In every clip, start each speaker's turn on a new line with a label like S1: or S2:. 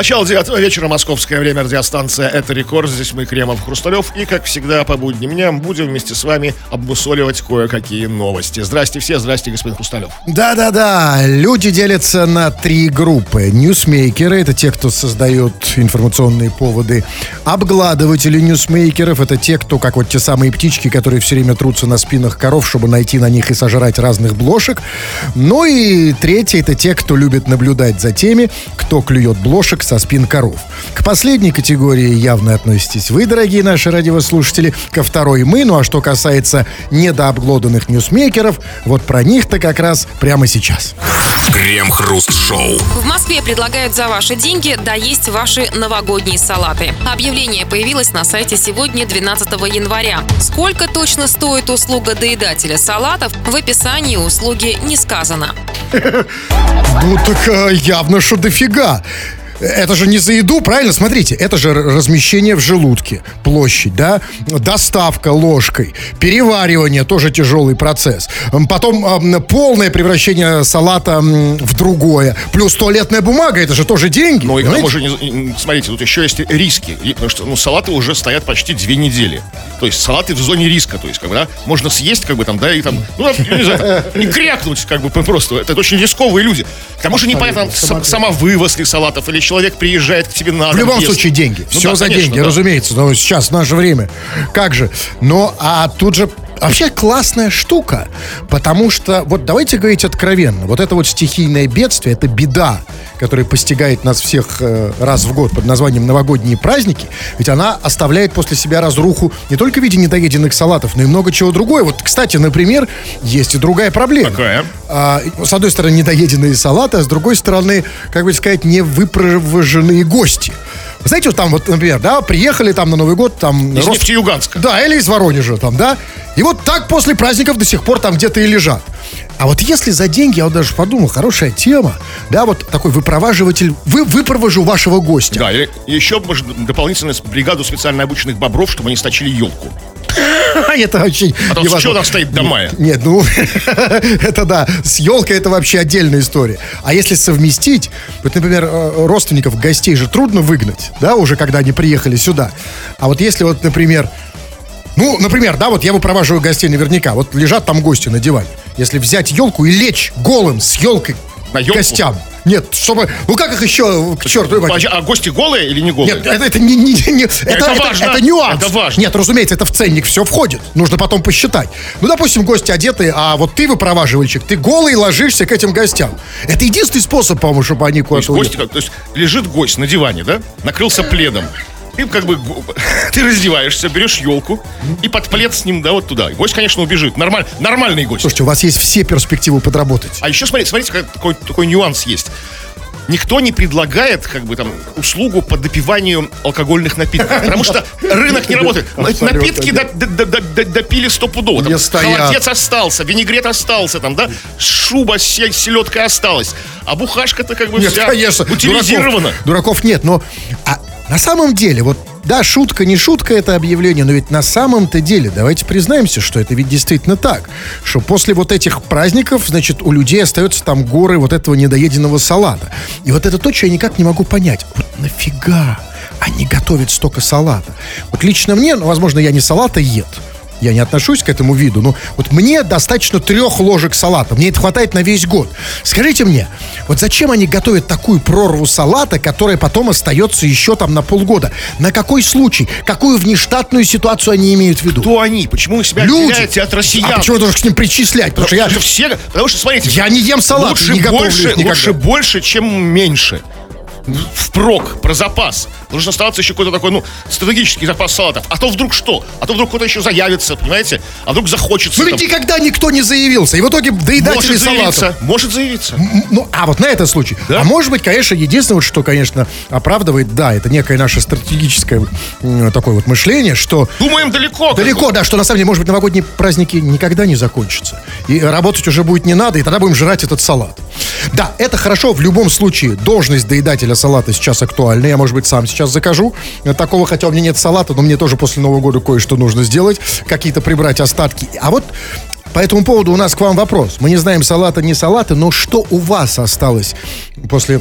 S1: Начало девятого вечера, московское время, радиостанция «Это рекорд». Здесь мы, Кремов, Хрусталев. И, как всегда, по будним дням будем вместе с вами обмусоливать кое-какие новости. Здрасте все, здрасте, господин Хрусталев.
S2: Да-да-да, люди делятся на три группы. Ньюсмейкеры — это те, кто создают информационные поводы. Обгладыватели ньюсмейкеров — это те, кто, как вот те самые птички, которые все время трутся на спинах коров, чтобы найти на них и сожрать разных блошек. Ну и третье — это те, кто любит наблюдать за теми, кто клюет блошек со спин коров. К последней категории явно относитесь вы, дорогие наши радиослушатели, ко второй мы. Ну а что касается недообглоданных ньюсмейкеров, вот про них-то как раз прямо сейчас.
S3: Крем-хруст-шоу.
S4: В Москве предлагают за ваши деньги доесть ваши новогодние салаты. Объявление появилось на сайте сегодня, 12 января. Сколько точно стоит услуга доедателя салатов, в описании услуги не сказано.
S2: Ну так э, явно, что дофига. Это же не за еду, правильно? Смотрите, это же размещение в желудке, площадь, да? Доставка ложкой, переваривание, тоже тяжелый процесс. Потом полное превращение салата в другое. Плюс туалетная бумага, это же тоже деньги.
S1: Ну и к тому же, смотрите, тут еще есть риски. Потому что ну, салаты уже стоят почти две недели. То есть салаты в зоне риска. То есть, как бы, да, можно съесть, как бы там, да, и там, ну, не знаю, и крякнуть, как бы, просто. Это очень рисковые люди. К тому же непонятно, сам- сама вывозка салатов, или человек приезжает к тебе на дом.
S2: В любом
S1: ест.
S2: случае деньги.
S1: Ну
S2: Все
S1: да,
S2: за
S1: конечно,
S2: деньги,
S1: да.
S2: разумеется. Но сейчас, в наше время. Как же? Но, а тут же Вообще классная штука, потому что, вот давайте говорить откровенно, вот это вот стихийное бедствие, это беда, которая постигает нас всех э, раз в год под названием новогодние праздники, ведь она оставляет после себя разруху не только в виде недоеденных салатов, но и много чего другое. Вот, кстати, например, есть и другая проблема.
S1: Какая?
S2: А, с одной стороны, недоеденные салаты, а с другой стороны, как бы сказать, не выпровоженные гости. Знаете, вот там вот, например, да, приехали там на Новый год, там...
S1: Из
S2: рост-
S1: Нефтеюганска.
S2: Да, или из Воронежа там, да. И вот так после праздников до сих пор там где-то и лежат. А вот если за деньги, я вот даже подумал, хорошая тема, да, вот такой выпроваживатель, вы, выпровожу вашего гостя.
S1: Да, или еще, может, дополнительно бригаду специально обученных бобров, чтобы они сточили елку.
S2: это очень
S1: А то что там стоит до мая?
S2: Нет, ну, это да, с елкой это вообще отдельная история. А если совместить, вот, например, э, родственников, гостей же трудно выгнать, да, уже когда они приехали сюда. А вот если вот, например, ну, например, да, вот я выпроваживаю гостей наверняка, вот лежат там гости на диване. Если взять елку и лечь голым с елкой
S1: На
S2: к
S1: ёлку?
S2: гостям. Нет, чтобы, ну как их еще к черту?
S1: А гости голые или не голые?
S2: Нет, это, это не, не- не- это, это,
S1: важно.
S2: это нюанс.
S1: Это важно.
S2: Нет, разумеется, это в ценник все входит. Нужно потом посчитать. Ну, допустим, гости одеты, а вот ты выпроваживальщик, ты голый ложишься к этим гостям. Это единственный способ, по-моему, чтобы они
S1: То есть,
S2: куда-то
S1: гости, как- то есть лежит гость на диване, да? Накрылся пледом. Ты как бы ты раздеваешься, берешь елку и под плед с ним, да, вот туда. И Гость, конечно, убежит. Нормаль, нормальный гость.
S2: Слушайте, у вас есть все перспективы подработать.
S1: А еще смотрите, смотрите, как такой, такой нюанс есть. Никто не предлагает, как бы там, услугу по допиванию алкогольных напитков. Потому что рынок не работает. Напитки допили стопудово. Холодец остался, винегрет остался, там, да, шуба с се- селедкой осталась. А бухашка-то как бы вся утилизирована.
S2: Дураков, дураков нет, но а на самом деле, вот да, шутка, не шутка это объявление, но ведь на самом-то деле, давайте признаемся, что это ведь действительно так, что после вот этих праздников, значит, у людей остаются там горы вот этого недоеденного салата. И вот это то, что я никак не могу понять. Вот нафига они готовят столько салата? Вот лично мне, ну, возможно, я не салата ед, я не отношусь к этому виду, но вот мне достаточно трех ложек салата. Мне это хватает на весь год. Скажите мне, вот зачем они готовят такую прорву салата, которая потом остается еще там на полгода? На какой случай? Какую внештатную ситуацию они имеют в виду?
S1: Кто они? Почему вы себя
S2: Люди.
S1: отделяете от россиян?
S2: А почему я должен к ним причислять? Потому что я,
S1: Потому что все, потому что, смотрите,
S2: я не ем салат,
S1: лучше
S2: не
S1: больше, лучше больше, чем меньше. Впрок, про запас. Нужно оставаться еще какой-то такой, ну, стратегический запас салатов. А то вдруг что? А то вдруг кто-то еще заявится, понимаете? А вдруг захочется.
S2: Ну ведь
S1: там.
S2: никогда никто не заявился. И в итоге доедатели
S1: может
S2: салатов.
S1: заявиться. Может заявиться.
S2: М, Ну, а вот на этот случай.
S1: Да?
S2: А может быть, конечно, единственное, что, конечно, оправдывает, да, это некое наше стратегическое такое вот мышление, что
S1: Думаем далеко.
S2: далеко, да, что на самом деле, может быть, новогодние праздники никогда не закончатся. И работать уже будет не надо, и тогда будем жрать этот салат. Да, это хорошо, в любом случае, должность доедателя салата сейчас актуальна. Я, может быть, сам сейчас закажу такого, хотя у меня нет салата, но мне тоже после Нового года кое-что нужно сделать, какие-то прибрать остатки. А вот по этому поводу у нас к вам вопрос. Мы не знаем, салата, не салаты, но что у вас осталось после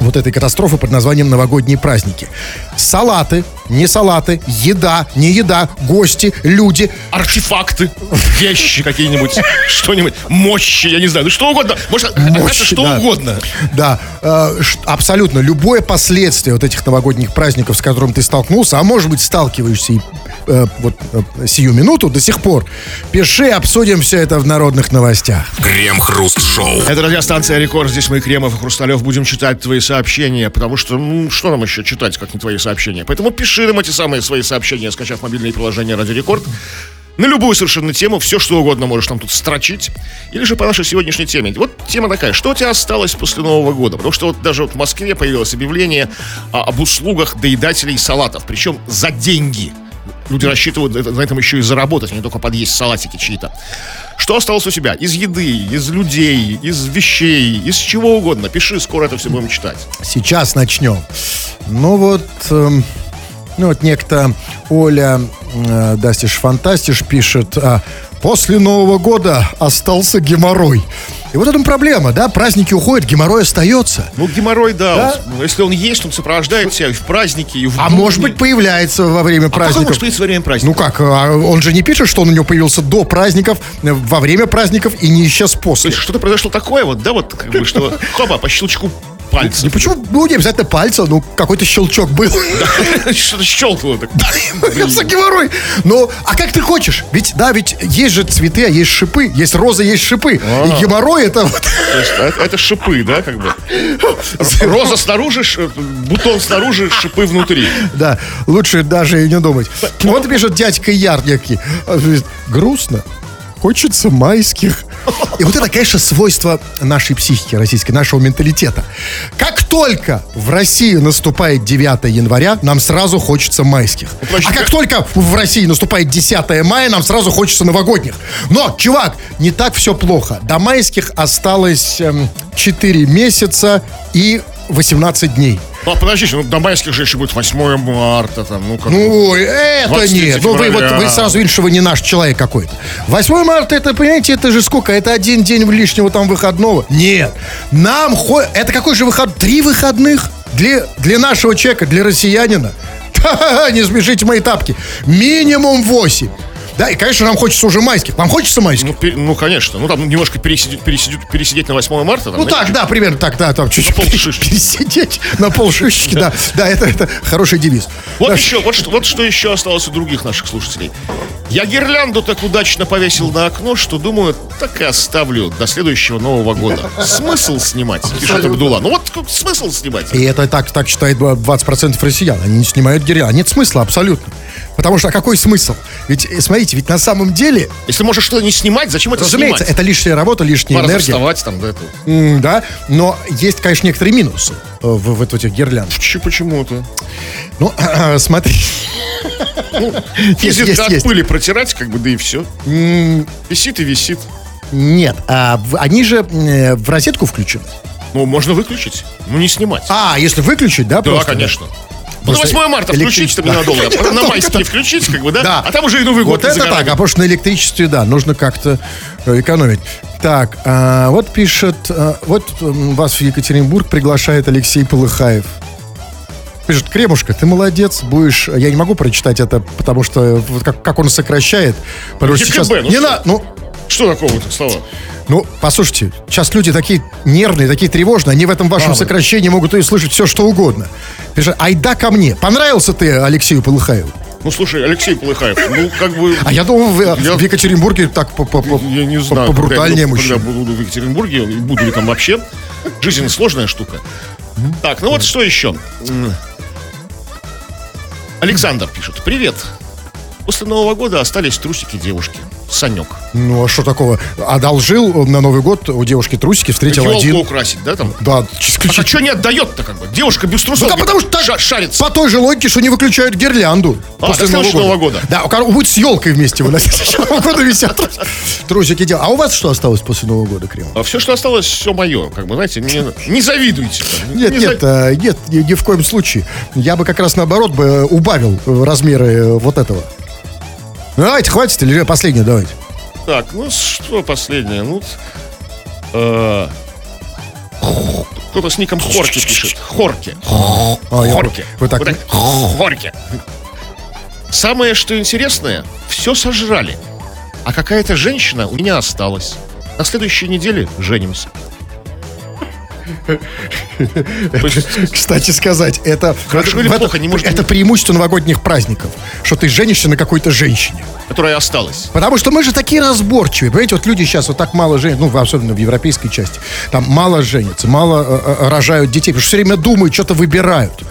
S2: вот этой катастрофы под названием «Новогодние праздники». Салаты, не салаты, еда, не еда, гости, люди.
S1: Артефакты, вещи какие-нибудь, что-нибудь, мощи, я не знаю, ну что угодно. Может, это
S2: Мощи,
S1: что
S2: да.
S1: угодно.
S2: Да, э, абсолютно. Любое последствие вот этих новогодних праздников, с которым ты столкнулся, а может быть сталкиваешься и э, вот э, сию минуту до сих пор, пиши, обсудим все это в народных новостях.
S3: Крем-хруст-шоу.
S1: Это радиостанция «Рекорд». Здесь мы, Кремов и Хрусталев, будем читать твои сообщения, потому что, ну, что нам еще читать, как не твои сообщения? Поэтому пиши нам эти самые свои сообщения, скачав мобильное приложение «Радио Рекорд». На любую совершенно тему, все что угодно можешь там тут строчить. Или же по нашей сегодняшней теме. Вот тема такая, что у тебя осталось после Нового года? Потому что вот даже вот в Москве появилось объявление а, об услугах доедателей салатов, причем за деньги. Люди рассчитывают на этом еще и заработать, а не только подъесть салатики чьи-то. Что осталось у тебя? Из еды, из людей, из вещей, из чего угодно. Пиши, скоро это все будем читать.
S2: Сейчас начнем. Ну вот, эм, ну вот некто Оля э, Дастиш Фантастиш пишет, а, после Нового года остался геморрой. И вот в этом проблема, да, праздники уходят, геморрой остается.
S1: Ну, геморрой, да.
S2: Да?
S1: он- ну, если он есть, он сопровождает тебя и в праздники, и в
S2: А может быть появляется во время
S1: А как
S2: праздников.
S1: может быть во время
S2: Ну
S1: праздника?
S2: как, а он же не пишет, что он у него появился до праздников, э, во время праздников и не исчез
S1: То
S2: после.
S1: есть что-то произошло такое вот, да, вот, как бы, что, хоба, по щелчку пальца.
S2: Ну почему, ну не обязательно пальца, ну какой-то щелчок был.
S1: Что-то щелкнуло так.
S2: Геморрой. Ну, а как ты хочешь? Ведь, да, ведь есть же цветы, а есть шипы. Есть розы, есть шипы. И геморрой это вот...
S1: Есть это, шипы, да, как бы. Роза снаружи, бутон снаружи, шипы внутри.
S2: Да, лучше даже и не думать. Вот пишет дядька Ярники. Грустно. Хочется майских. И вот это, конечно, свойство нашей психики российской, нашего менталитета. Как только в России наступает 9 января, нам сразу хочется майских. А как
S1: как-
S2: только в России наступает 10 мая, нам сразу хочется новогодних. Но, чувак, не так все плохо. До майских осталось эм, 4 месяца и 18 дней.
S1: А подождите, ну, до майских же еще будет 8 марта, там, ну, как.
S2: Ну, это
S1: 23
S2: нет. Ну, вы, вот, вы сразу видите, что вы не наш человек какой-то. 8 марта, это, понимаете, это же сколько? Это один день лишнего там выходного. Нет. Нам... хо- Это какой же выход? Три выходных? Для, для нашего человека, для россиянина? Не смешите мои тапки. Минимум 8. Да, и, конечно, нам хочется уже майских. Вам хочется майских?
S1: Ну, пе- ну, конечно. Ну, там немножко пересидеть, пересидеть, пересидеть на 8 марта. Там,
S2: Ну так, да, примерно так, да, там чуть-чуть
S1: полшишки.
S2: пересидеть на полшишечки, да, да, это, это хороший девиз.
S1: Вот еще, вот что, вот что еще осталось у других наших слушателей. Я гирлянду так удачно повесил на окно, что думаю, так и оставлю до следующего Нового года. Смысл снимать, пишет Абдула. Ну вот смысл снимать.
S2: И это так, так считает 20% россиян. Они не снимают гиря. Нет смысла абсолютно. Потому что а какой смысл? Ведь, э, смотрите, ведь на самом деле,
S1: Если можешь что-то не снимать, зачем это
S2: разумеется,
S1: снимать?
S2: это лишняя работа, лишняя
S1: Пора
S2: энергия.
S1: вставать там, да, это.
S2: М, Да, но есть, конечно, некоторые минусы э, в, в этих гирляндах.
S1: Че, почему-то?
S2: Ну, смотри. Есть,
S1: Ездит
S2: есть,
S1: от
S2: есть.
S1: пыли протирать, как бы, да и все. Висит и висит.
S2: Нет, а в- они же э, в розетку включены.
S1: Ну, можно выключить, но не снимать.
S2: А, если выключить, да,
S1: да,
S2: просто?
S1: конечно. Ну, на
S2: Просто
S1: 8 марта включить там
S2: электричество.
S1: ненадолго, потом на майские включить, как бы, да?
S2: Да.
S1: А там уже и Новый год
S2: Вот это так, а потому что на электричестве, да, нужно как-то э, экономить. Так, а, вот пишет, а, вот вас в Екатеринбург приглашает Алексей Полыхаев. Пишет, Кремушка, ты молодец, будешь... Я не могу прочитать это, потому что э, вот как, как он сокращает. Потому что
S1: ЕКБ,
S2: сейчас...
S1: ну
S2: не
S1: что?
S2: на, ну,
S1: Что такого-то слова?
S2: ну, послушайте, сейчас люди такие нервные, такие тревожные, они в этом вашем
S1: Правда.
S2: сокращении могут и слышать все, что угодно. Айда ко мне. Понравился ты Алексею Полыхаеву?
S1: Ну, слушай, Алексей Полыхаев, ну, как бы...
S2: А я думал, в,
S1: Я-
S2: в Екатеринбурге так по, по, по-
S1: Я не
S2: по-
S1: знаю,
S2: побрутальнее
S1: когда,
S2: мужчина.
S1: когда буду в Екатеринбурге, буду ли там вообще. Жизнь сложная штука. Так, ну вот что еще. Александр пишет. Привет. После Нового года остались трусики девушки. Санек.
S2: Ну, а что такого? Одолжил на Новый год у девушки трусики, встретил
S1: Елку
S2: один.
S1: украсить, да, там?
S2: Да,
S1: А что не отдает-то, как бы? Девушка без трусов.
S2: Ну, да, потому что
S1: ша- шарится.
S2: По той же логике, что не выключают гирлянду.
S1: А, следующего Нового года.
S2: Да, у кого- будет с елкой вместе выносить. Нового года висят. Трусики делают. А у вас что осталось после Нового года, Крем?
S1: А все, что осталось, все мое. Как бы, знаете, не, не завидуйте.
S2: Нет,
S1: Не
S2: нет,
S1: за-
S2: э, нет, ни, ни в коем случае. Я бы как раз наоборот бы э, убавил э, размеры э, вот этого. Ну, Давайте, хватит, или последнее давайте.
S1: Так, ну что последнее? Ну, э, кто-то с ником Хорки пишет. Хорки.
S2: А,
S1: Хорки.
S2: Вы так-
S1: Вот так, Хорки. Самое, что интересное, все сожрали. А какая-то женщина у меня осталась. На следующей неделе женимся.
S2: Кстати сказать, это, это преимущество новогодних праздников, что ты женишься на какой-то женщине.
S1: которая осталась.
S2: Потому что мы же такие разборчивые. Понимаете, вот люди сейчас вот так мало женятся, ну, особенно в европейской части, там мало женятся, мало э, э, рожают детей, потому что все время думают, что-то выбирают.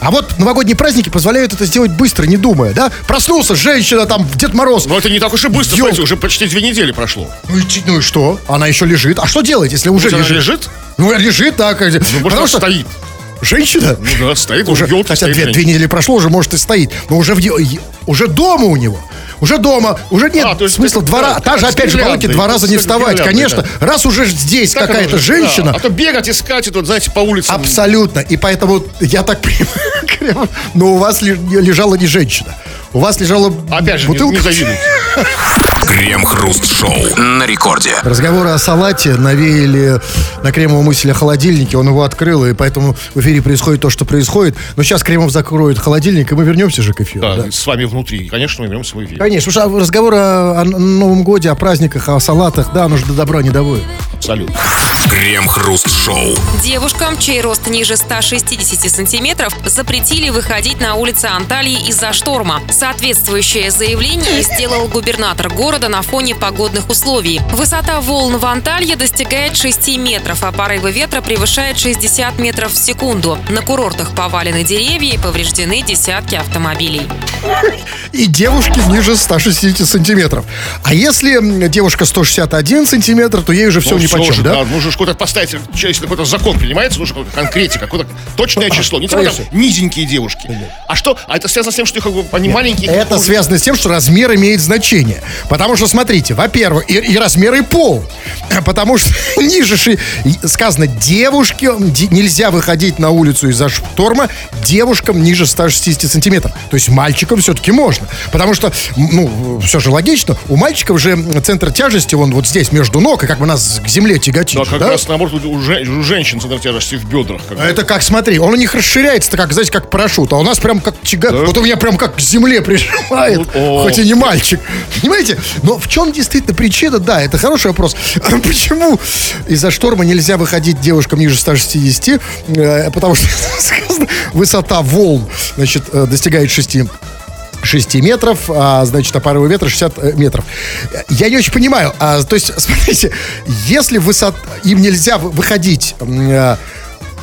S2: А вот новогодние праздники позволяют это сделать быстро, не думая, да? Проснулся, женщина, там, Дед Мороз.
S1: Но это не так уж и быстро,
S2: Ёлка.
S1: смотрите, уже почти две недели прошло.
S2: Ну и, ну и что? Она еще лежит. А что делать, если уже лежит?
S1: лежит?
S2: Ну, лежит, так.
S1: Ну, может, она стоит.
S2: Женщина?
S1: Ну да, стоит,
S2: уже,
S1: елки
S2: хотя
S1: стоит.
S2: две, две недели прошло, уже может и стоит. Но уже, в, уже дома у него. Уже дома, уже нет
S1: А,
S2: смысла два раза. Та же, опять же,
S1: гирляндой,
S2: два раза не вставать. Конечно,
S1: да.
S2: раз уже здесь
S1: Так
S2: какая-то женщина,
S1: да. А то бегать, искать, это, вот, знаете, по улицам.
S2: абсолютно. И поэтому я так понимаю, но у вас ле- лежала не женщина. У вас лежала
S1: Опять же, не,
S2: бутылка.
S1: не завидуйте.
S3: Крем-хруст-шоу на рекорде.
S2: Разговоры о салате навеяли на кремовом мысле холодильнике. Он его открыл, и поэтому в эфире происходит то, что происходит. Но сейчас Кремов закроет холодильник, и мы вернемся же к эфиру.
S1: Да,
S2: да.
S1: с вами внутри. Конечно, мы вернемся в эфир.
S2: Конечно, уж а разговор о, о Новом Годе, о праздниках, о салатах, да, оно же до добра не доводит.
S1: Абсолютно.
S3: Крем-хруст-шоу.
S4: Девушкам, чей рост ниже 160 сантиметров, запретили выходить на улицы Анталии из-за шторма. Соответствующее заявление сделал губернатор города на фоне погодных условий. Высота волн в Анталье достигает 6 метров, а порывы ветра превышают 60 метров в секунду. На курортах повалены деревья и повреждены десятки автомобилей.
S2: И девушки ниже 160 сантиметров. А если девушка 161 сантиметр, то ей уже все
S1: Ну,
S2: ни почем,
S1: уже,
S2: да?
S1: Нужно же куда-то поставить, если какой-то закон принимается, нужно какая-то конкретика, какое-то точное число. Не типа там низенькие девушки. А что? А это связано с тем, что их как маленькие.
S2: Это связано с тем, что размер имеет значение. Потому что, смотрите, во-первых, и, и размер, и пол. Потому что ниже ши- сказано, девушке нельзя выходить на улицу из-за шторма девушкам ниже 160 сантиметров. То есть мальчикам все-таки можно. Потому что, ну, все же логично, у мальчиков же центр тяжести, он вот здесь, между ног, и как бы нас к земле тяготит.
S1: Да,
S2: же,
S1: как
S2: да?
S1: раз наоборот у, жен- у женщин центр тяжести в бедрах. как.
S2: А Это как, смотри, он у них расширяется, как, знаете, как парашют, а у нас прям как тяга... Вот у меня прям как к земле прижимает,
S1: Ну, о.
S2: хоть и не мальчик. Понимаете? Но в чем действительно причина? Да, это хороший вопрос. Почему из-за шторма нельзя выходить девушкам ниже 160? Э, Потому что сказано, высота волн, значит, э, достигает 6 6 метров, а, значит, а порывы ветра 60 э, метров. Я не очень понимаю. А, то есть, смотрите, если высот... им нельзя вы- выходить э,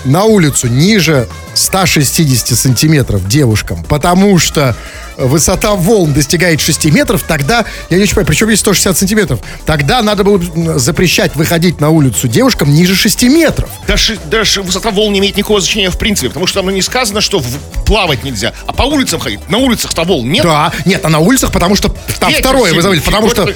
S2: на улицу ниже 160 сантиметров девушкам, потому что высота волн достигает 6 метров, тогда, я не очень понимаю, причем есть 160 сантиметров, тогда надо было запрещать выходить на улицу девушкам ниже 6 метров.
S1: Даже, даже высота волн не имеет никакого значения в принципе, потому что там не сказано, что в- плавать нельзя, а по улицам ходить. На улицах-то волн нет.
S2: Да, нет, а на улицах, потому что там
S1: Ветер
S2: второе, вы забыли, потому что.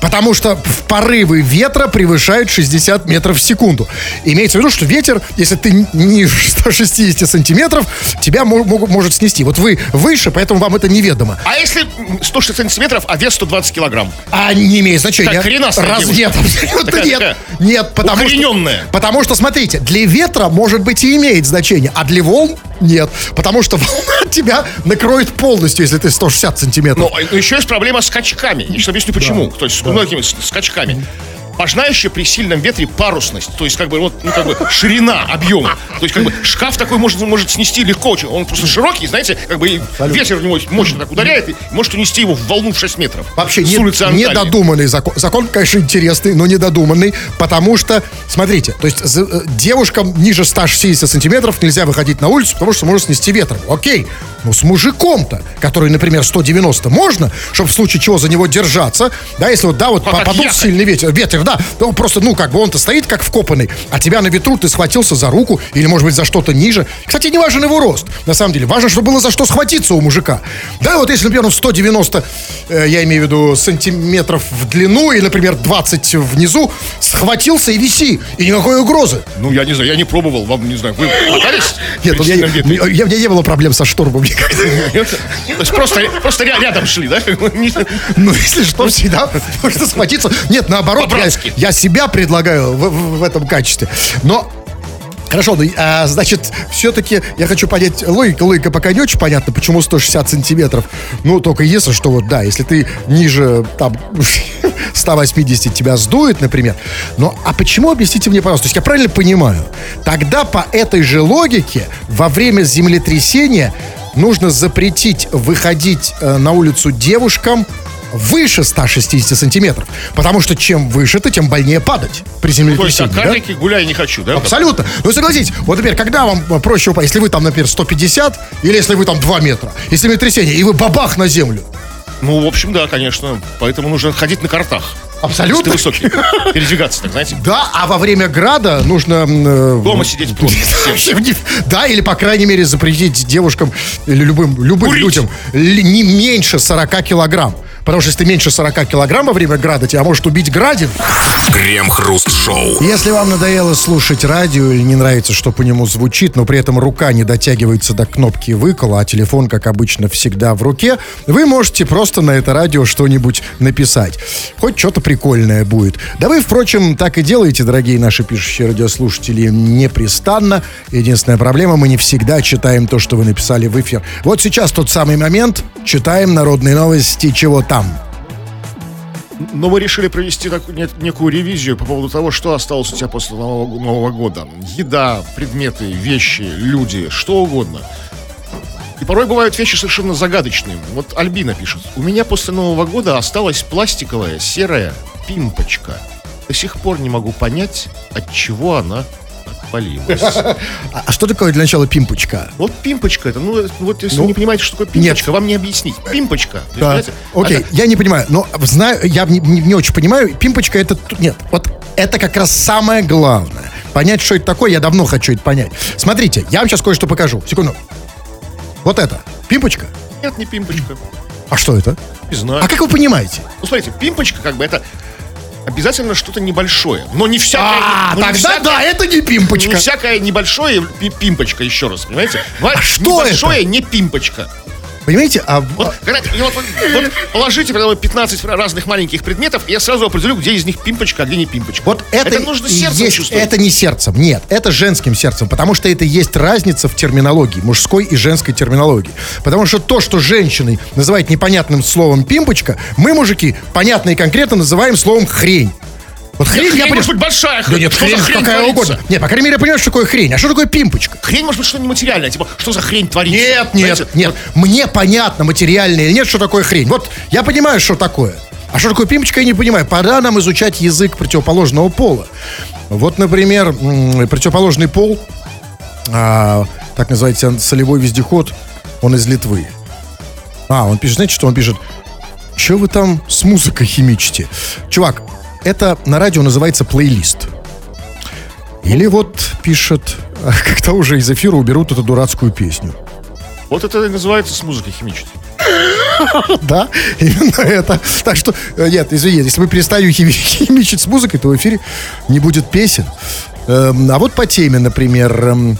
S2: Потому что порывы ветра превышают 60 метров в секунду. Имеется в виду, что ветер, если ты ниже 160 сантиметров, тебя мо- могут- может снести. Вот вы выше, поэтому вам это неведомо.
S1: А если м, 160 сантиметров, а вес 120 килограмм?
S2: А не имеет значения.
S1: Так, коренастая
S2: Раз, нет, абсолютно
S1: Такая-
S2: нет.
S1: такая
S2: Нет, потому что, потому что, смотрите, для ветра, может быть, и имеет значение, а для волн нет. Потому что волна тебя накроет полностью, если ты 160 сантиметров.
S1: Но еще есть проблема с скачками. Я сейчас объясню почему. То есть с- скачками. Важна еще при сильном ветре парусность, то есть как бы вот ну, как бы ширина объема. То есть как бы шкаф такой может, может снести легко очень. Он просто широкий, знаете, как бы и ветер в него мощно так ударяет и может унести его в волну в 6 метров.
S2: Вообще
S1: с
S2: не-
S1: улицы Анталии.
S2: недодуманный закон. Закон, конечно, интересный, но недодуманный, потому что, смотрите, то есть за- э, девушкам ниже 160 сантиметров нельзя выходить на улицу, потому что может снести ветром. Окей, но с мужиком-то, который, например, 190 можно, чтобы в случае чего за него держаться, да, если вот, да, вот
S1: А как
S2: подул сильный ветер, ветер, да. Ну, просто, ну, как бы он-то стоит как вкопанный, а тебя на ветру ты схватился за руку или, может быть, за что-то ниже. Кстати, не важен его рост, на самом деле. Важно, чтобы было за что схватиться у мужика. Да, вот если, например, он 190, э, я имею в виду, сантиметров в длину и, например, 20 внизу, схватился и виси, и никакой угрозы.
S1: Ну, я не знаю, я не пробовал, вам не знаю. Вы пытались?
S2: Нет, я, я- у меня не было проблем со штормом никогда.
S1: То есть просто, просто ря- рядом шли, да?
S2: Ну, если что, всегда можно схватиться. Нет, наоборот, я,
S1: По-братски.
S2: я себя предлагаю в, в- в этом качестве. Но Хорошо, ну, а, значит, все-таки я хочу понять, логика, логика пока не очень понятна, почему 160 сантиметров. Ну, только если, что вот, да, если ты ниже, там, 180 тебя сдует, например. Но, а почему, объясните мне, пожалуйста, то есть я правильно понимаю, тогда по этой же логике во время землетрясения нужно запретить выходить э, на улицу девушкам выше 160 сантиметров. Потому что чем выше ты, тем больнее падать при
S1: То есть, а
S2: землетрясении. да?
S1: гуляй не хочу, да?
S2: Абсолютно. Ну, согласитесь, вот, например, когда вам э, проще упасть, если вы там, например, 150, или если вы там 2 метра, и землетрясение, и вы бабах на землю.
S1: Ну, в общем, да, конечно. Поэтому нужно ходить на картах.
S2: Абсолютно.
S1: Если ты высокий. Передвигаться, так знаете.
S2: Да, а во время града нужно... э,
S1: Дома сидеть всем.
S2: Да, или, по крайней мере, запретить девушкам или любым, любым
S1: Курить.
S2: людям не меньше 40 килограмм. Потому что если ты меньше 40 килограмм во время града, тебя может убить градин.
S3: Крем-хруст-шоу.
S2: Если вам надоело слушать радио или не нравится, что по нему звучит, но при этом рука не дотягивается до кнопки выкола, а телефон, как обычно, всегда в руке, вы можете просто на это радио что-нибудь написать. Хоть что-то прикольное будет. Да вы, впрочем, так и делаете, дорогие наши пишущие радиослушатели, непрестанно. Единственная проблема, мы не всегда читаем то, что вы написали в эфир. Вот сейчас тот самый момент. Читаем народные новости, чего там.
S1: Но мы решили провести такую нек- некую ревизию по поводу того, что осталось у тебя после Нового, Нового года. Еда, предметы, вещи, люди, что угодно. И порой бывают вещи совершенно загадочные. Вот Альбина пишет. У меня после Нового года осталась пластиковая серая пимпочка. До сих пор не могу понять, от чего она отвалилась.
S2: А, что такое для начала пимпочка?
S1: Вот пимпочка это, ну, вот если
S2: Ну,
S1: вы не понимаете, что такое пимпочка, вам не объяснить. Пимпочка.
S2: Окей, я не понимаю, но знаю, я не, очень понимаю. Пимпочка это нет, вот это как раз самое главное. Понять, что это такое, я давно хочу это понять. Смотрите, я вам сейчас кое-что покажу. Секунду. Вот это. Пимпочка.
S1: Нет, не пимпочка.
S2: А что это?
S1: Не знаю.
S2: А как вы понимаете?
S1: Ну, смотрите, пимпочка, как бы, это обязательно что-то небольшое. Но не всякое...
S2: А,
S1: не
S2: тогда
S1: всякое-
S2: да, это не пимпочка.
S1: Не всякое небольшое пи- пимпочка, еще раз, понимаете?
S2: А что
S1: небольшое не пимпочка.
S2: Понимаете? А,
S1: Вот, и вот, вот- положите передо мной 15 разных маленьких предметов, и я сразу определю, где из них пимпочка, а где не пимпочка.
S2: Вот это,
S1: нужно
S2: и
S1: сердцем
S2: есть,
S1: чувствовать.
S2: Это не сердцем, нет, это женским сердцем, потому что это есть разница в терминологии, мужской и женской терминологии. Потому что то, что женщины называют непонятным словом пимпочка, мы, мужики, понятно и конкретно называем словом хрень. Вот хрень,
S1: Нет,
S2: я
S1: хрень
S2: понимаю.
S1: может быть большая.
S2: Да нет,
S1: Что
S2: хрень,
S1: за хрень
S2: какая
S1: творится?
S2: угодно. Нет, по крайней мере, я понимаю, что такое хрень. А что такое пимпочка?
S1: Хрень может быть что-то нематериальное, типа, что за хрень творится?
S2: Нет, нет,
S1: Знаете,
S2: нет. Мне понятно, материально или нет, что такое хрень. Вот я понимаю, что такое. А что такое пимпочка, я не понимаю. Пора нам изучать язык противоположного пола. Вот, например, противоположный пол, а, так называется, солевой вездеход, он из Литвы. А, он пишет, знаете, что он пишет? Что вы там с музыкой химичите? Чувак, это на радио называется плейлист. Или вот пишет, когда уже из эфира уберут эту дурацкую песню.
S1: Вот это и называется с музыкой химичить.
S2: Да, именно это. Так что, э, нет, извини, если мы перестанем хими- химичить с музыкой, то в эфире не будет песен. Эм, а вот по теме, например, эм,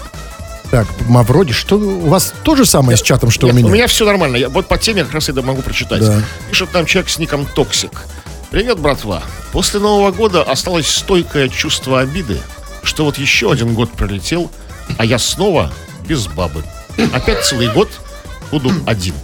S2: так, Мавроди, что у вас то же самое с чатом, что
S1: Нет,
S2: у меня?
S1: у меня все нормально. Я, вот по теме как раз я могу прочитать.
S2: Да.
S1: Пишет нам человек с ником Токсик. Привет, братва. После Нового года осталось стойкое чувство обиды, что вот еще один год пролетел, а я снова без бабы. Опять целый год буду один.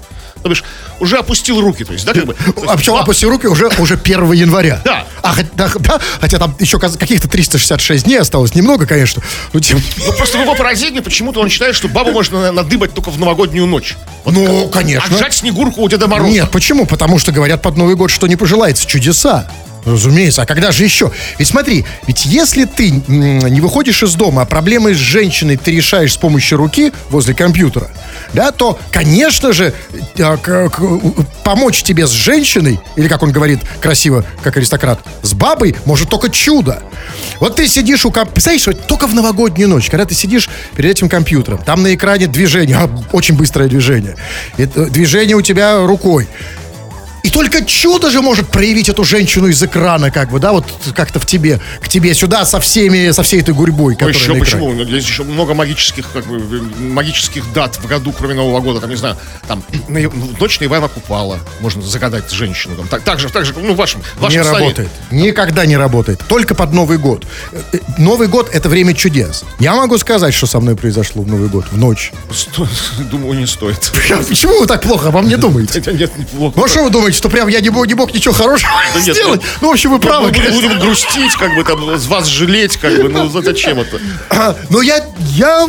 S1: То бишь, уже опустил руки, то есть, да, как бы? Есть,
S2: А почему
S1: ба-
S2: опусти руки уже, уже 1 января?
S1: Да.
S2: А, да, да, хотя там еще каких-то 366 дней осталось, немного, конечно. Но тем-
S1: Ну, просто в его поразении почему-то он считает, что бабу можно на- надыбать только в новогоднюю ночь.
S2: ну, конечно.
S1: Отжать снегурку у Деда Мороза.
S2: Нет, почему? Потому что говорят под Новый год, что не пожелается чудеса. Разумеется, а когда же еще? Ведь смотри, ведь если ты не выходишь из дома, а проблемы с женщиной ты решаешь с помощью руки возле компьютера, да, то, конечно же, э, помочь тебе с женщиной, или, как он говорит красиво, как аристократ, с бабой, может только чудо. Вот ты сидишь у комп... Представляешь, только в новогоднюю ночь, когда ты сидишь перед этим компьютером, там на экране движение, очень быстрое движение. Движение у тебя рукой. И только чудо же может проявить эту женщину из экрана, как бы, да, вот как-то в тебе, к тебе сюда со всеми, со всей этой гурьбой,
S1: Ну,
S2: которая
S1: еще почему? Ну, Есть еще много магических, как бы, магических дат в году, кроме Нового года. Там, не знаю, там, ночь на Ивана Купала можно загадать женщину. Там, так, так же, так же, ну, в вашем, в вашем
S2: Не
S1: столе.
S2: работает. Никогда не работает. Только под Новый год. Э, э, Новый год это время чудес. Я могу сказать, что со мной произошло в Новый год, в ночь.
S1: Сто- Думаю, не стоит.
S2: Почему вы так плохо обо мне думаете?
S1: Нет, неплохо.
S2: Ну а что вы думаете, что прям я не мог, не мог ничего хорошего
S1: Да нет,
S2: сделать?
S1: ну,
S2: Ну, в общем, вы
S1: Мы
S2: правы.
S1: будем,
S2: конечно.
S1: будем грустить, как бы там, с вас жалеть, как бы, ну за- зачем это?
S2: Но я, я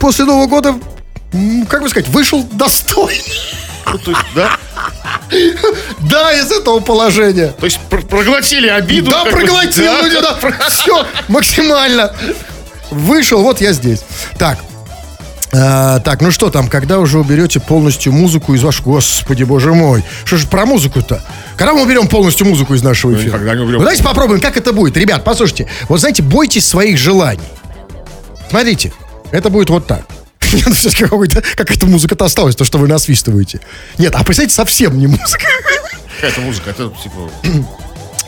S2: после Нового года, как бы сказать, вышел достойный.
S1: Ну, то есть, да?
S2: Да, из этого положения.
S1: То есть пр- проглотили обиду.
S2: Да,
S1: как бы,
S2: проглотил,
S1: да.
S2: ну, да, все, максимально. Вышел, вот я здесь. Так, а, так, ну что там, когда уже уберете полностью музыку из вашего... Господи, боже мой. Что же про музыку-то? Когда мы уберем полностью музыку из нашего эфира?
S1: никогда не уберем.
S2: Вы давайте попробуем, как это будет. Ребят, послушайте. Вот знаете, бойтесь своих желаний. Смотрите, это будет вот так. Нет, ну, какая-то музыка-то осталась, то, что вы насвистываете. Нет, а представьте, совсем не музыка.
S1: Какая-то музыка, это типа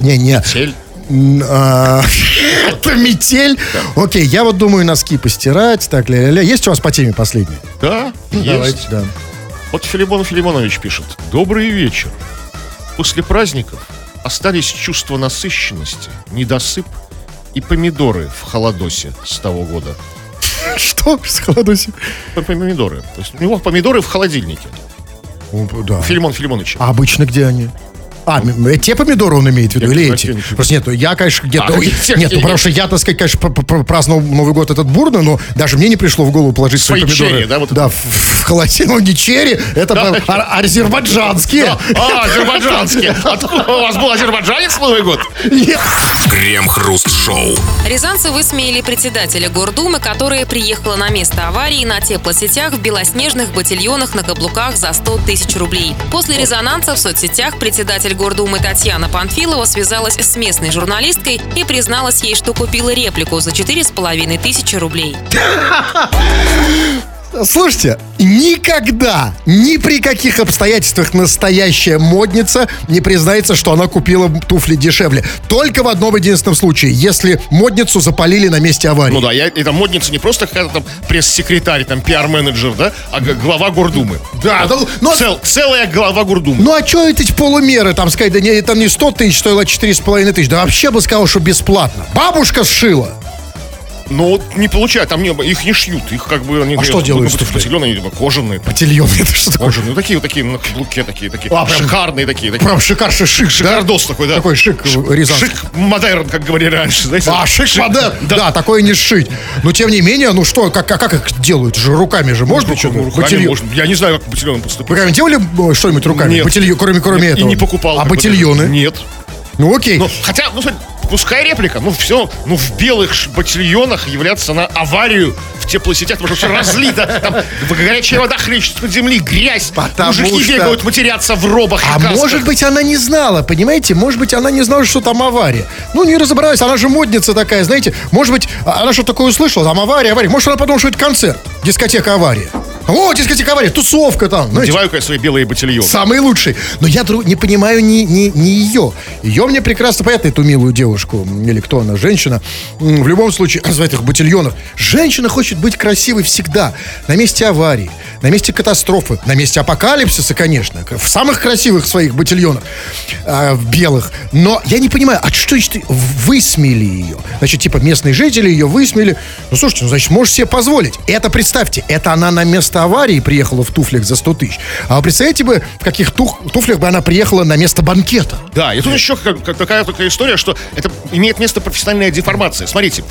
S2: Не-не.
S1: цель.
S2: А, Это метель. Окей, я вот думаю носки постирать. Так, ля-ля-ля. Есть у вас по теме последний?
S1: Да, есть.
S2: Давайте, да.
S1: Вот Филимон Филимонович пишет. Добрый вечер. После праздников остались чувства насыщенности, недосып и помидоры в холодосе с того года.
S2: Что? С холодоси?
S1: П- Помидоры. То есть у него помидоры в холодильнике.
S2: Да.
S1: Филимон Филимонович.
S2: А обычно где они? А, те помидоры он имеет в виду,
S1: Я
S2: или эти? Просто нет, ну, я, конечно, где-то...
S1: А,
S2: нет, ну, потому что я, так сказать, конечно, пр- пр- праздновал Новый год этот бурно, но даже мне не пришло в голову положить свои,
S1: Свои
S2: помидоры.
S1: черри, да, вот
S2: да, в, в холодильник. Не черри, это
S1: Да.
S2: ар- азербайджанские.
S1: Да. А, азербайджанский. Откуда у вас был азербайджанец в Новый год?
S2: Нет.
S3: Крем-хруст-шоу.
S4: Рязанцы высмеяли председателя Гордумы, которая приехала на место аварии на теплосетях в белоснежных ботильонах на каблуках за 100 тысяч рублей. После резонанса в соцсетях председатель Гордумы Татьяна Панфилова связалась с местной журналисткой и призналась ей, что купила реплику за 4,5 тысячи рублей.
S2: Слушайте, никогда, ни при каких обстоятельствах настоящая модница не признается, что она купила туфли дешевле. Только в одном единственном случае, если модницу запалили на месте аварии.
S1: Ну да, я, это модница не просто какая-то там пресс-секретарь, там пиар-менеджер, да, а глава Гордумы.
S2: Да, да, ну,
S1: Цел- целая глава Гордумы.
S2: Ну а что эти полумеры, там сказать, да не, это не 100 тысяч, стоило 4,5 тысяч, да вообще бы сказал, что бесплатно. Бабушка сшила.
S1: Но вот не получают, там не, их не шьют, их как бы... Они,
S2: А что делают с
S1: ну? Зеленые, типа, кожаные.
S2: Ботильон, это что?
S1: Кожаные, ну такие вот такие, на каблуке такие, такие,
S2: А, прям-
S1: шикарные такие. такие.
S2: Прям шикарший шик, да?
S1: Шикардос такой, да.
S2: Такой шик рязанский.
S1: Шик модерн, как говорили раньше, знаете.
S2: А, шик, модерн.
S1: Да.
S2: Да. такое не сшить. Но тем не менее, ну что, как, как, как их делают? Же руками же можно
S1: Ну,
S2: что-то?
S1: руками
S2: Ботильон.
S1: можно. Я не знаю, как ботильоном поступить.
S2: Вы делали э, что-нибудь руками?
S1: Нет.
S2: Ботильон, кроме, кроме
S1: Нет,
S2: этого.
S1: И не покупал.
S2: А
S1: даже. Нет.
S2: Ну окей.
S1: Ну, хотя, ну, смотри, пускай реплика, ну, все, ну, в белых ботильонах являться на аварию в теплосетях, потому что все разлито, там горячая вода хлещет под земли, грязь,
S2: Потому
S1: мужики
S2: что-
S1: бегают матерятся в робах
S2: А может быть, она не знала, понимаете? Может быть, она не знала, что там авария. Ну, не разобралась, она же модница такая, знаете. Может быть, а- она что такое услышала, там авария, авария. Может, она подумала, что это концерт, дискотека авария. О, дискотека авария, тусовка там. знаете.
S1: Надеваю-ка я свои белые ботильоны.
S2: Самый лучший. Но я дру- не понимаю ни, ни, ни ее. Ее мне прекрасно понятно, эту милую девушку. Или кто она, женщина. В любом случае, в этих ботильонах. Женщина хочет быть красивой всегда. На месте аварии, на месте катастрофы, на месте апокалипсиса, конечно. В самых красивых своих ботильонах. а, в белых. Но я не понимаю, а что значит высмели ее? Значит, типа местные жители ее высмели. Ну, слушайте, ну, значит, можешь себе позволить. Это, представьте, это она на место аварии приехала в туфлях за 100 тысяч. А вы представляете бы, в каких тух- туфлях бы она приехала на место банкета?
S1: Да, и тут еще как- как такая такая история, что это имеет место профессиональная деформация. Смотрите,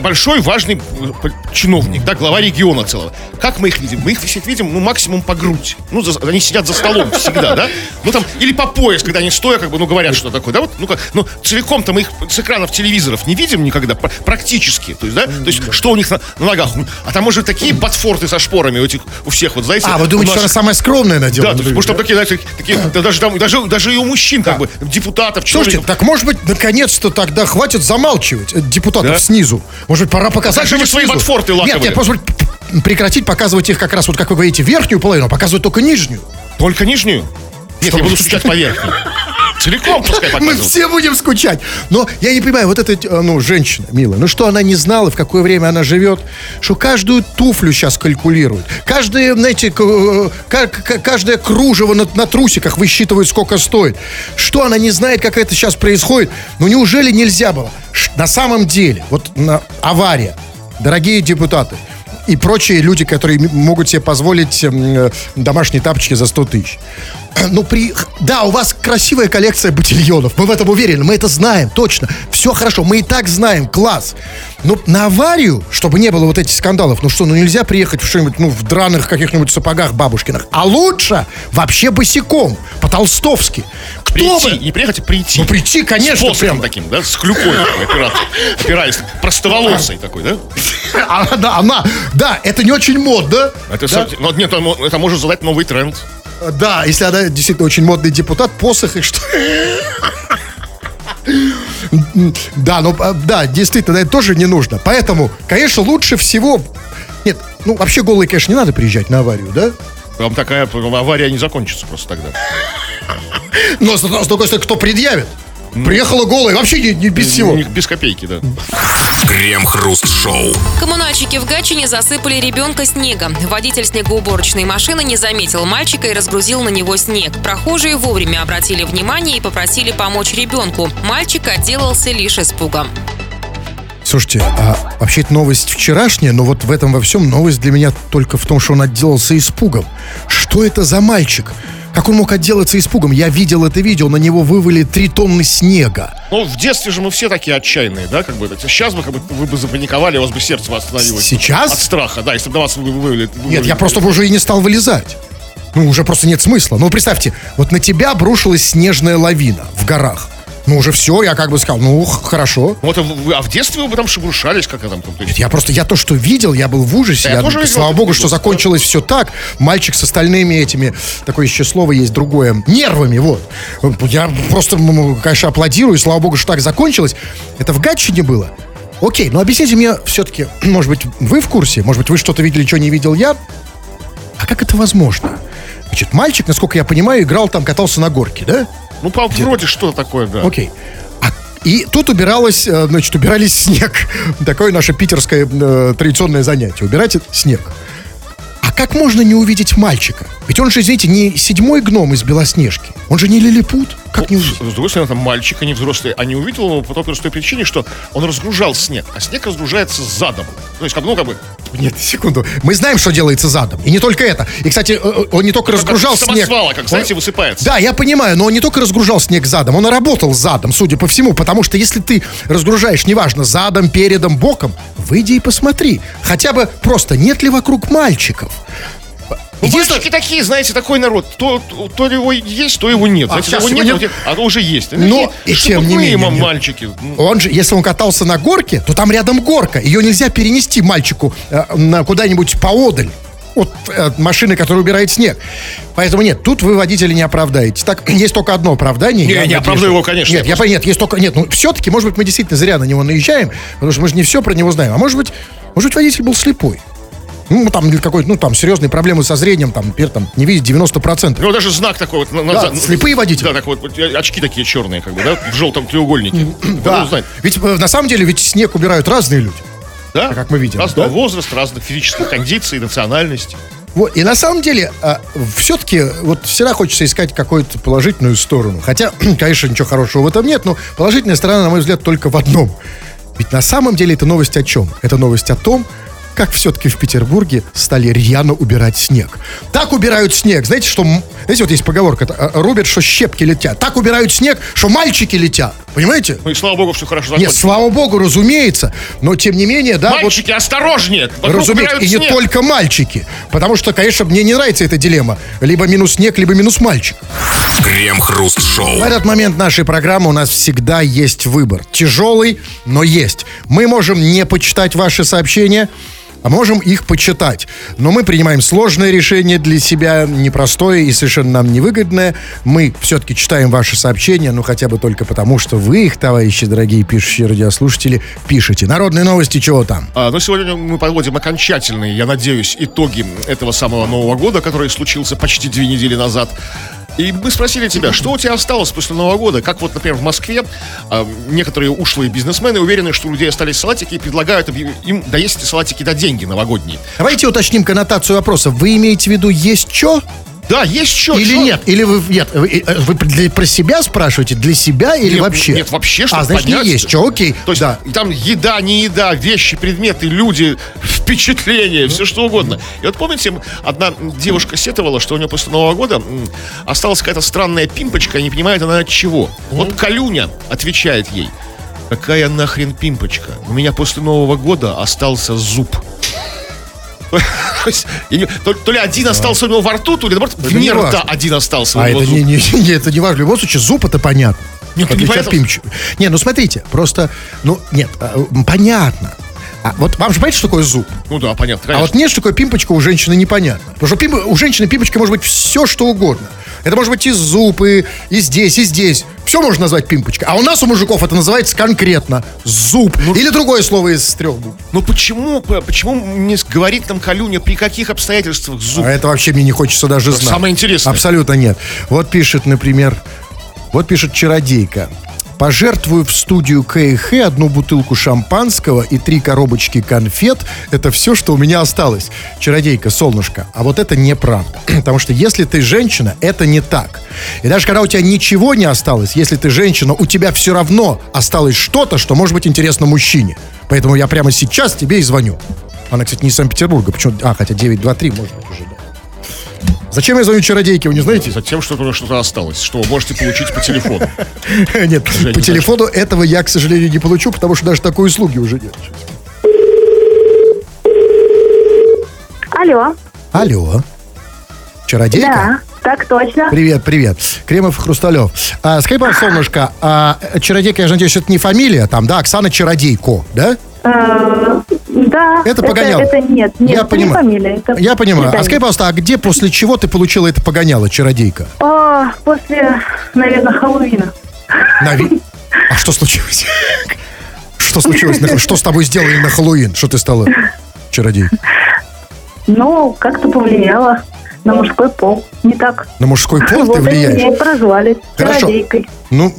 S1: большой важный э, чиновник, да, глава региона целого. Как мы их видим? Мы их всех видим, ну, максимум по грудь. Ну, за- они сидят за столом всегда, да? Ну, там, или по пояс, когда они стоя, как бы, ну, говорят, что такое, да? Вот, ну, как, ну, целиком-то мы их с экранов телевизоров не видим никогда, пр- практически. То есть, да? То есть, что у них на, на ногах? А там уже такие ботфорты со шпорами у этих, у всех, вот, знаете?
S2: А, вы думаете, что она самая скромная надела?
S1: Да, то есть, что там такие, знаете, такие, да, даже, там, даже, даже и у мужчин, как бы, депутатов,
S2: Слушайте, так может быть, наконец-то тогда хватит замалчивать э, депутатов
S1: Да?
S2: Снизу. Может быть, пора показать
S1: Как же вы свои
S2: снизу.
S1: ботфорты
S2: Нет,
S1: лаковые?
S2: нет, может быть, п- прекратить показывать их как раз, вот как вы говорите, верхнюю половину, а показывать только нижнюю.
S1: Только нижнюю? Нет, я буду скучать по верхней. Целиком пускай
S2: Мы
S1: показывают.
S2: все будем скучать. Но я не понимаю, вот эта, э, ну, женщина, милая, ну что она не знала, в какое время она живет, что каждую туфлю сейчас калькулируют. Каждое, знаете, э, ка- ка- каждое кружево на, на трусиках высчитывают, сколько стоит. Что она не знает, как это сейчас происходит? Ну неужели нельзя было? На самом деле, вот на, авария, дорогие депутаты, и прочие люди, которые могут себе позволить м, э, домашние тапочки за 100 тысяч. Ну, при... Да, у вас красивая коллекция ботильонов. Мы в этом уверены. Мы это знаем, точно. Все хорошо. Мы и так знаем. Класс. Но на аварию, чтобы не было вот этих скандалов, ну что, ну нельзя приехать в что-нибудь, ну, в драных каких-нибудь сапогах бабушкиных. А лучше вообще босиком, по-толстовски. Кто
S1: Прийти,
S2: бы...
S1: не приехать, а прийти.
S2: Ну, прийти, конечно,
S1: С
S2: прям.
S1: таким, да, с клюкой опираться. Опираясь, простоволосый такой, да?
S2: А, да, она, да, это не очень модно.
S1: Это,
S2: да?
S1: ну, нет, это, может задать новый тренд.
S2: Да, если она действительно очень модный депутат, посох и что... Да, ну, а, да, действительно, это тоже не нужно. Поэтому, конечно, лучше всего... Нет, ну, вообще голые, конечно, не надо приезжать на аварию, да?
S1: Там такая авария не закончится просто тогда.
S2: Но, с, другой стороны, кто предъявит? Приехала голая, вообще не, не без всего.
S1: У них без копейки, да.
S3: Крем-хруст-шоу.
S4: Коммунальщики в Гатчине засыпали ребенка снегом. Водитель снегоуборочной машины не заметил мальчика и разгрузил на него снег. Прохожие вовремя обратили внимание и попросили помочь ребенку. Мальчик отделался лишь испугом.
S2: Слушайте, а вообще это новость вчерашняя, но вот в этом во всем новость для меня только в том, что он отделался испугом. Что это за мальчик? Как он мог отделаться испугом? Я видел это видео, на него вывали три тонны снега.
S1: Ну, в детстве же мы все такие отчаянные, да, как бы. это. Сейчас бы, как бы, вы бы запаниковали, у вас бы сердце остановилось.
S2: Сейчас?
S1: От страха, да, если бы на вас вы- вывели.
S2: Нет, я просто бы уже и не стал вылезать. Ну, уже просто нет смысла. Ну, представьте, вот на тебя обрушилась снежная лавина в горах. Ну, уже все, я как бы сказал, ну, хорошо.
S1: Вот, а вы- а в детстве вы бы там шебуршались, как там, там, есть,
S2: Я просто, я то, что видел, я был в ужасе.
S1: Да, я
S2: Я-
S1: тоже
S2: слава богу, что закончилось все так. Мальчик с остальными этими, такое еще слово есть другое, нервами, вот. Я просто, конечно, аплодирую, слава богу, что так закончилось. Это в Гатчине было. Окей, но объясните мне все-таки, может быть, вы в курсе, может быть, вы что-то видели, что не видел я? А как это возможно? Значит, мальчик, насколько я понимаю, играл там, катался на горке, да?
S1: Ну, по, вроде что-то такое, да.
S2: Окей. А- и тут убиралось, э, значит, убирались снег. Такое наше питерское э, традиционное занятие. Убирать снег. А как можно не увидеть мальчика? Ведь он же, извините, не седьмой гном из Белоснежки. Он же не лилипут. Как не
S1: Ну,
S2: увидеть?
S1: с, другой стороны, там мальчик, а не взрослый, а не увидел его по той простой причине, что он разгружал снег, а снег разгружается задом. То есть, как, ну, как бы,
S2: Нет, секунду. Мы знаем, что делается задом. И не только это. И, кстати, э, э, он не только
S1: как
S2: разгружал
S1: с
S2: снег.
S1: самосвала, как,
S2: Он-
S1: знаете, высыпается.
S2: Да, я понимаю, но он не только разгружал снег задом, он и работал задом, судя по всему, потому что если ты разгружаешь, неважно, задом, передом, боком, выйди и посмотри. Хотя бы просто, нет ли вокруг мальчиков.
S1: Ну, мальчики такие, знаете, такой народ. То, то, его есть, то его нет.
S2: А, сейчас
S1: его нет,
S2: нет.
S1: а то уже есть.
S2: Но и тем не менее, нет.
S1: мальчики. Ну,
S2: Он же, если он катался на горке, то там рядом горка. Ее нельзя перенести мальчику э, на куда-нибудь поодаль от э, машины, которая убирает снег. Поэтому нет, тут вы водителя не оправдаете. Так, есть только одно оправдание.
S1: Не,
S2: Я
S1: не оправдаю его, конечно.
S2: Нет, я понимаю, нет, есть только... Нет, ну все-таки, может быть, мы действительно зря на него наезжаем, потому что мы же не все про него знаем. А может быть, может быть, водитель был слепой. Ну, там, какой-то, ну, там, серьезные проблемы со зрением, там, например, там, не видит 90%.
S1: У него даже знак такой вот. на-
S2: Да,
S1: назад.
S2: слепые водители.
S1: Да, такой вот, вот, очки такие черные, как бы, да, в желтом треугольнике.
S2: Да.
S1: Ну,
S2: Ведь э, на самом деле ведь снег убирают разные люди.
S1: да?
S2: как мы видим,
S1: Разного
S2: да?
S1: возраста, разных физических кондиций, национальностей.
S2: Вот, и на самом деле, все-таки, вот всегда хочется искать какую-то положительную сторону. Хотя, конечно, ничего хорошего в этом нет, но положительная сторона, на мой взгляд, только в одном. Ведь на самом деле это новость о чем? Это новость о том, как все-таки в Петербурге стали рьяно убирать снег. Так убирают снег. Знаете, что... Знаете, вот есть поговорка, это, э, рубят, что щепки летят. Так убирают снег, что мальчики летят. Понимаете?
S1: Ну и слава богу, все хорошо
S2: Нет,
S1: закончилось.
S2: слава богу, разумеется. Но тем не менее, да, вот
S1: Мальчики, осторожнее! Вокруг
S2: Разумеется, и не
S1: снег.
S2: только мальчики. Потому что, конечно, мне не нравится эта дилемма. Либо минус снег, либо минус мальчик.
S3: Крем-хруст-шоу.
S2: В этот момент нашей программы у нас всегда есть выбор. Тяжелый, но есть. Мы можем не почитать ваши сообщения, а можем их почитать. Но мы принимаем сложное решение для себя, непростое и совершенно нам невыгодное. Мы все-таки читаем ваши сообщения, ну хотя бы только потому, что вы их, товарищи дорогие пишущие радиослушатели, пишете. Народные новости, чего там?
S1: А, но сегодня мы подводим окончательные, я надеюсь, итоги этого самого Нового года, который случился почти две недели назад. И мы спросили тебя, что у тебя осталось после Нового года? Как вот, например, в Москве а, некоторые ушлые бизнесмены уверены, что у людей остались салатики и предлагают им- доесть эти салатики до деньги новогодние.
S2: Давайте уточним коннотацию вопроса. Вы имеете в виду есть что?
S1: Да, есть что?
S2: Или
S1: чё?
S2: нет? Или вы нет? Вы, э, вы для- про себя спрашиваете? Для себя или
S1: Нет,
S2: вообще?
S1: Нет, вообще, что
S2: А, значит, не есть что, окей.
S1: То есть
S2: да.
S1: там еда, не еда, вещи, предметы, люди, впечатления, все что угодно. И вот помните, одна девушка сетовала, что у нее после Нового года осталась какая-то странная пимпочка, и не понимает она от чего. Вот Калюня отвечает ей. Какая нахрен пимпочка? У меня после Нового года остался зуб. То ли один остался у него во рту, то ли, наоборот, вне
S2: не
S1: рта один остался у
S2: А
S1: него
S2: это не, не, не, это не важно. В любом случае, зуб это понятно.
S1: Нет, не.
S2: Не, ну смотрите, просто, ну, нет, м, понятно. А вот вам же понимаете, что такое зуб?
S1: Ну да, понятно,
S2: А
S1: конечно.
S2: вот мне, что такое пимпочка, у женщины непонятно. Потому что пимп- у женщины пимпочка может быть все, что угодно. Это может быть и зуб, и, и здесь, и здесь. Все можно назвать пимпочкой. А у нас, у мужиков, это называется конкретно зуб. Или другое слово из трех букв.
S1: Ну почему, почему не с- говорит нам Калюня, при каких обстоятельствах зуб?
S2: А это вообще мне не хочется даже знать.
S1: самое интересное.
S2: Абсолютно нет. Вот пишет, например, вот пишет чародейка. Пожертвую в студию КХ одну бутылку шампанского и три коробочки конфет. Это все, что у меня осталось. Чародейка, солнышко. А вот это неправда. Потому что если ты женщина, это не так. И даже когда у тебя ничего не осталось, если ты женщина, у тебя все равно осталось что-то, что может быть интересно мужчине. Поэтому я прямо сейчас тебе и звоню. Она, кстати, не из Санкт-Петербурга. Почему? А, хотя 923, может быть, уже, да. Зачем я звоню чародейке, вы не знаете?
S1: Затем, что что-то осталось, что вы можете получить по телефону.
S2: Нет, по телефону этого я, к сожалению, не получу, потому что даже такой услуги уже нет.
S5: Алло.
S2: Алло. Чародейка?
S5: Да, так точно.
S2: Привет, привет. Кремов и Хрусталев. А, скажи, пожалуйста, солнышко, а чародейка, я же надеюсь, это не фамилия там, да? Оксана Чародейко, да?
S5: Да.
S2: Это погоняло.
S5: Это, нет, нет,
S2: Я
S5: это не
S2: понимаю.
S5: фамилия. это
S2: Я понимаю. А
S5: свидание.
S2: скажи, пожалуйста, а где, после чего ты получила это погоняло, чародейка?
S5: А, после, наверное, Хэллоуина.
S2: Нави- А что случилось? Что случилось? на- Что с тобой сделали на Хэллоуин? Что ты стала чародейкой?
S5: Ну, как-то повлияло на мужской пол. Не так.
S2: На мужской пол
S5: вот
S2: ты влияешь?
S5: меня прозвали
S2: Хорошо.
S5: чародейкой.
S2: Ну,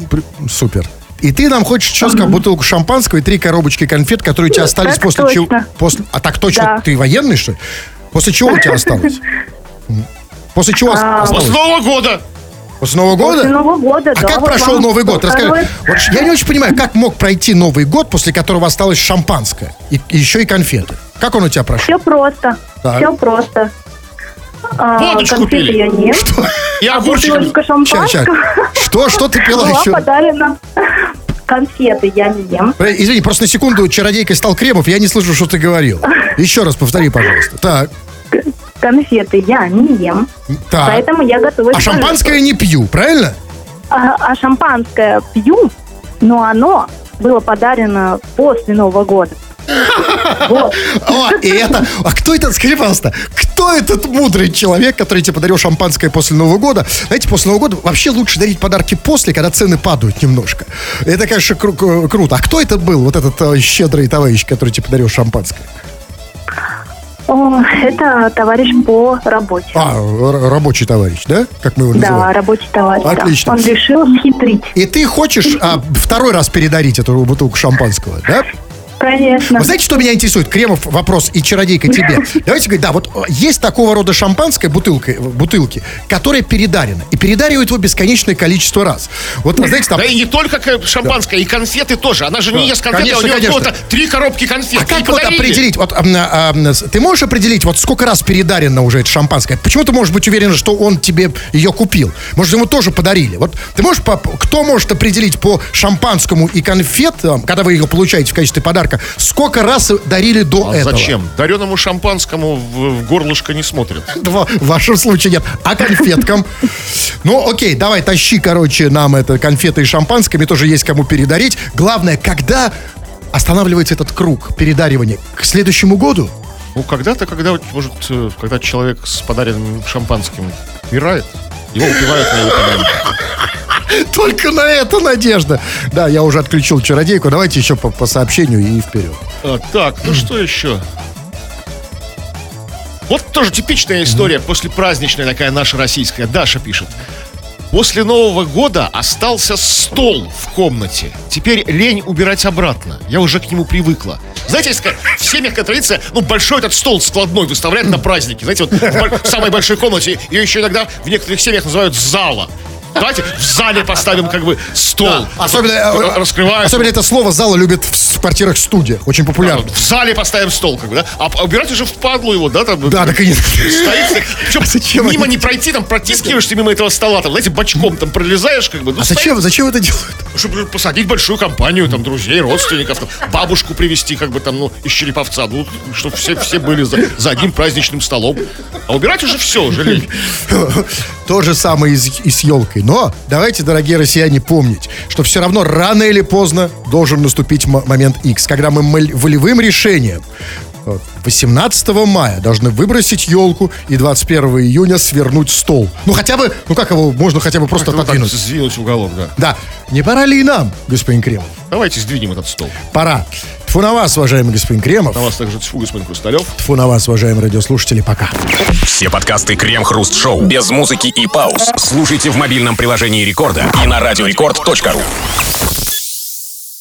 S2: супер. И ты нам хочешь сейчас как бутылку шампанского и три коробочки конфет, которые у тебя остались
S5: Так
S2: после чего? После... А так точно?
S5: Да.
S2: Ты военный, что ли? После чего у тебя осталось? После чего
S5: А,
S2: осталось?
S1: После Нового года!
S2: После Нового года?
S5: После Нового года,
S2: А
S5: да.
S2: как
S5: вот
S2: прошел Новый год? Расскажи. Вот я не очень понимаю, как мог пройти Новый год, после которого осталось шампанское и, и еще и конфеты. Как он у тебя прошел?
S5: Все просто.
S2: Так.
S5: Все просто. А,
S1: Водочку
S5: конфеты
S1: пили.
S5: я не.
S1: И
S5: А
S1: огурчиками.
S5: бутылочка
S2: Ща, ща.
S5: шампанского
S2: Что, что ты пила
S5: была
S2: еще?
S5: подарена. Конфеты я не ем.
S2: Э, Извини, просто на секунду чародейкой стал Кремов, я не слышу, что ты говорил. Еще раз повтори, пожалуйста. Так,
S5: Конфеты я не ем.
S2: так.
S5: Поэтому я готовлюсь.
S2: А шампанское не пью, правильно?
S5: А, а шампанское пью, но оно было подарено после Нового года.
S2: О, и это... А кто этот, скажи, пожалуйста, кто этот мудрый человек, который тебе подарил шампанское после Нового года? Знаете, после Нового года вообще лучше дарить подарки после, когда цены падают немножко. Это, конечно, кру- кру- круто. А кто это был, вот этот э, щедрый товарищ, который тебе подарил шампанское?
S5: О, это товарищ по работе.
S2: А, рабочий товарищ, да? Как мы его
S5: да,
S2: называем?
S5: рабочий товарищ. да.
S2: Отлично.
S5: Он решил схитрить.
S2: И ты хочешь а, второй раз передарить эту бутылку шампанского, да?
S5: Конечно.
S2: Вы знаете, что меня интересует? Кремов вопрос и чародейка тебе. Давайте говорить, да, вот э, есть такого рода шампанское бутылка, э, бутылки, которая передарена. И передаривают его бесконечное количество раз. Вот, знаете, там...
S1: Да и не только к- шампанское, и конфеты тоже. Она же не ест конфеты,
S2: Конечно,
S1: а у нее
S2: конечно.
S1: три коробки конфет.
S2: А как вот
S1: подарили.
S2: определить, вот а, ам, с- ты можешь определить, вот сколько раз передарено уже это шампанское? Почему ты можешь быть уверен, что он тебе ее купил? Может, ему тоже подарили? Вот ты можешь, по- кто может определить по шампанскому и конфетам, когда вы ее получаете в качестве подарка, сколько раз дарили до
S1: А
S2: этого?
S1: зачем? Дареному шампанскому в, в горлышко не смотрят.
S2: В, в вашем случае нет. А конфеткам? Ну, окей, давай, тащи, короче, нам это конфеты и шампанское. Мне тоже есть кому передарить. Главное, когда останавливается этот круг передаривания? К следующему году?
S1: Ну, когда-то, когда, может, э, когда человек с подаренным шампанским умирает, его упивают на его.
S2: Только на это надежда. Да, я уже отключил чародейку. Давайте еще по, по сообщению и вперед.
S1: А, так, ну что еще? Вот тоже типичная история после праздничная такая наша российская. Даша пишет. После Нового года остался стол в комнате. Теперь лень убирать обратно. Я уже к нему привыкла. Знаете, такая в семьях традиция, ну, большой этот стол складной выставляют на праздники. Знаете, вот в самой большой комнате ее еще иногда в некоторых семьях называют зала. Давайте в зале поставим как бы стол.
S2: Особенно, э,
S1: раскрывают.
S2: Особенно это слово зала любят в с- квартирах-студиях. Очень
S1: Да,
S2: популярно.
S1: вот в зале поставим стол, как бы, да? А убирать уже впадлу его, да? Там,
S2: Да, и
S1: Стоит, причем
S2: А зачем
S1: мимо
S2: они-
S1: не пройти, там протискиваешься мимо этого стола, там, знаете, бочком там пролезаешь, как бы. Ну,
S2: А зачем, зачем это делают?
S1: стоит, чтобы посадить большую компанию, там, друзей, родственников, там, бабушку привести, как бы там, ну, из Череповца, ну, чтобы все, все были за, за одним праздничным столом. А убирать уже все, уже лень.
S2: То же самое и с елкой. Но давайте, дорогие россияне, помнить, что все равно рано или поздно должен наступить момент X, когда мы волевым решением вот, 18 мая должны выбросить елку и 21 июня свернуть стол. Ну хотя бы, ну как его, можно хотя бы просто
S1: так,
S2: отодвинуть.
S1: в уголок, да.
S2: Да, не пора ли и нам, господин Кремов?
S1: Давайте сдвинем этот стол.
S2: Пора. Тфу на вас, уважаемый господин Кремов.
S1: На вас также тьфу, господин Хрусталев.
S2: Тфу на вас, уважаемые радиослушатели, пока.
S3: Все подкасты Крем-Хруст Шоу без музыки и пауз слушайте в мобильном приложении Рекорда и на радиорекорд.ру.